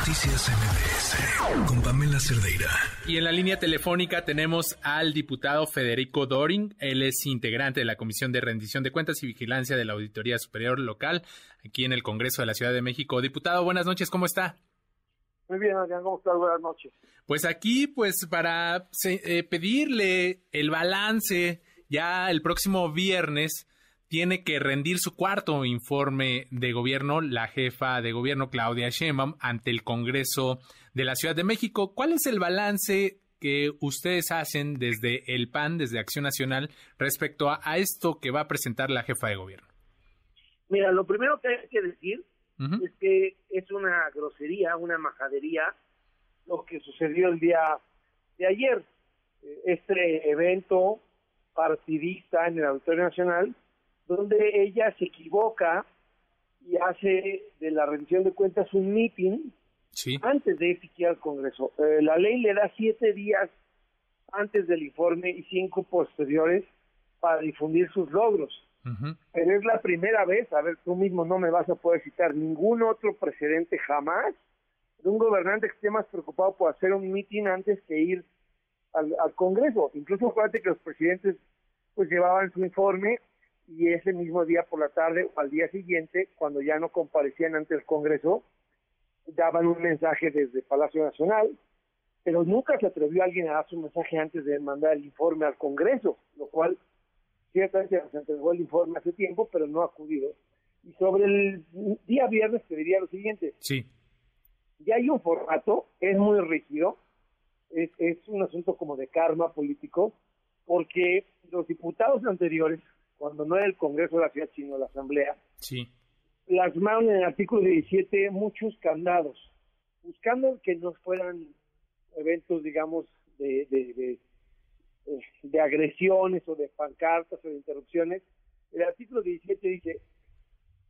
Noticias MBS con Pamela Cerdeira. Y en la línea telefónica tenemos al diputado Federico Doring. Él es integrante de la Comisión de Rendición de Cuentas y Vigilancia de la Auditoría Superior Local aquí en el Congreso de la Ciudad de México. Diputado, buenas noches, ¿cómo está? Muy bien, Adrián, ¿cómo estás? Buenas noches. Pues aquí, pues para eh, pedirle el balance ya el próximo viernes tiene que rendir su cuarto informe de gobierno la jefa de gobierno Claudia Sheinbaum ante el Congreso de la Ciudad de México. ¿Cuál es el balance que ustedes hacen desde el PAN, desde Acción Nacional, respecto a, esto que va a presentar la jefa de gobierno? Mira, lo primero que hay que decir es que es una grosería, una majadería lo que sucedió el día de ayer. Este evento partidista en el Auditorio Nacional donde ella se equivoca y hace de la rendición de cuentas un meeting antes de ir al Congreso. Eh, la ley le da siete días antes del informe y cinco posteriores para difundir sus logros. Pero es la primera vez, a ver, tú mismo no me vas a poder citar ningún otro precedente jamás de un gobernante que esté más preocupado por hacer un meeting antes que ir al, al Congreso. Incluso acuérdate que los presidentes pues llevaban su informe y ese mismo día por la tarde o al día siguiente, cuando ya no comparecían ante el Congreso, daban un mensaje desde Palacio Nacional, pero nunca se atrevió alguien a dar su mensaje antes de mandar el informe al Congreso, lo cual ciertamente se entregó el informe hace tiempo, pero no ha acudido. Y sobre el día viernes te diría lo siguiente. Sí. Ya hay un formato, es muy rígido, es, es un asunto como de karma político, porque los diputados anteriores cuando no era el Congreso de la Ciudad, sino la Asamblea, sí. plasmaron en el artículo 17 muchos candados, buscando que no fueran eventos, digamos, de, de, de, agresiones o de pancartas o de interrupciones. El artículo 17 dice,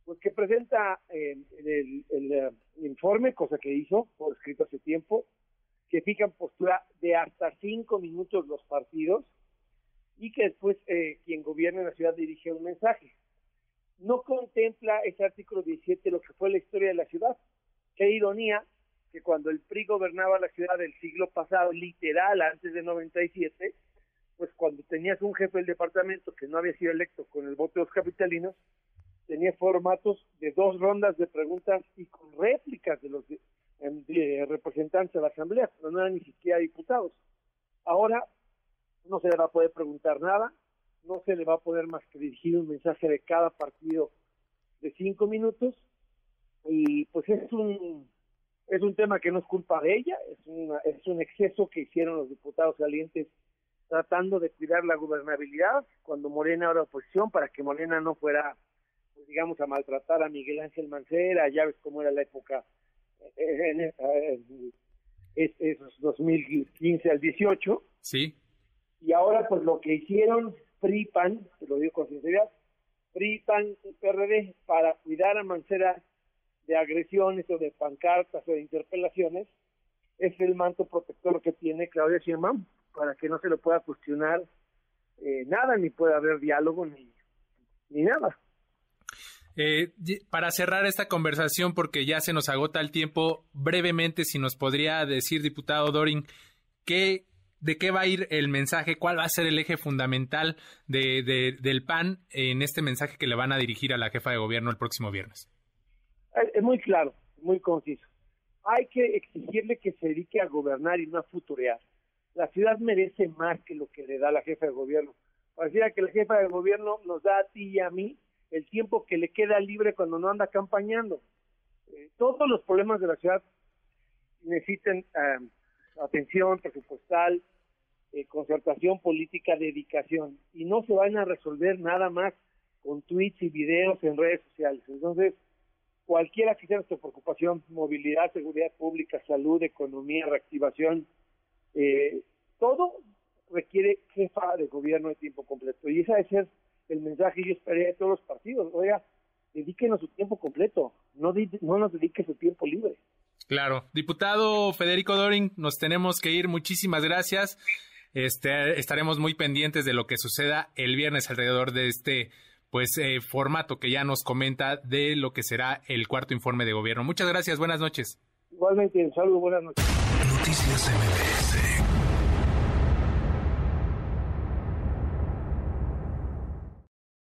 pues que presenta eh, el, el, eh, informe, cosa que hizo por escrito hace tiempo, que fijan postura de hasta cinco minutos los partidos, y que después eh, quien gobierna la ciudad dirige un mensaje. No contempla ese artículo 17 lo que fue la historia de la ciudad. Qué ironía que cuando el PRI gobernaba la ciudad del siglo pasado, literal, antes de 97, pues cuando tenías un jefe del departamento que no había sido electo con el voto de los capitalinos, tenía formatos de dos rondas de preguntas y con réplicas de los representantes de la asamblea, pero no eran ni siquiera diputados. Ahora no se le va a poder preguntar nada, no se le va a poder más que dirigir un mensaje de cada partido de cinco minutos y pues es un es un tema que no es culpa de ella, es, una, es un exceso que hicieron los diputados salientes tratando de cuidar la gobernabilidad cuando Morena era oposición para que Morena no fuera, pues, digamos, a maltratar a Miguel Ángel Mancera, ya ves cómo era la época en, en, en esos 2015 al 18. Sí y ahora pues lo que hicieron PRI-PAN, te lo digo con sinceridad, PRI-PAN y PRD para cuidar a Mancera de agresiones o de pancartas o de interpelaciones es el manto protector que tiene Claudia Sheinbaum para que no se le pueda cuestionar eh, nada ni pueda haber diálogo ni, ni nada. Eh, para cerrar esta conversación, porque ya se nos agota el tiempo, brevemente, si nos podría decir, diputado Dorin, ¿qué de qué va a ir el mensaje, cuál va a ser el eje fundamental de, del PAN en este mensaje que le van a dirigir a la jefa de gobierno el próximo viernes. Es muy claro, muy conciso. Hay que exigirle que se dedique a gobernar y no a futurear. La ciudad merece más que lo que le da la jefa de gobierno. Pareciera que la jefa de gobierno nos da a ti y a mí el tiempo que le queda libre cuando no anda campañando. Eh, todos los problemas de la ciudad necesitan eh, atención presupuestal, eh, concertación política, dedicación, y no se van a resolver nada más con tweets y videos en redes sociales. Entonces, cualquiera que sea nuestra preocupación, movilidad, seguridad pública, salud, economía, reactivación, eh, todo requiere jefa de gobierno de tiempo completo. Y ese debe ser el mensaje que yo esperaría de todos los partidos. Oiga, dedíquenos su tiempo completo, no, no nos dedique su tiempo libre. Claro. Diputado Federico Doring, nos tenemos que ir. Muchísimas gracias. Este, estaremos muy pendientes de lo que suceda el viernes alrededor de este pues eh, formato que ya nos comenta de lo que será el cuarto informe de gobierno. Muchas gracias, buenas noches. Igualmente, un saludo, buenas noches. Noticias MBS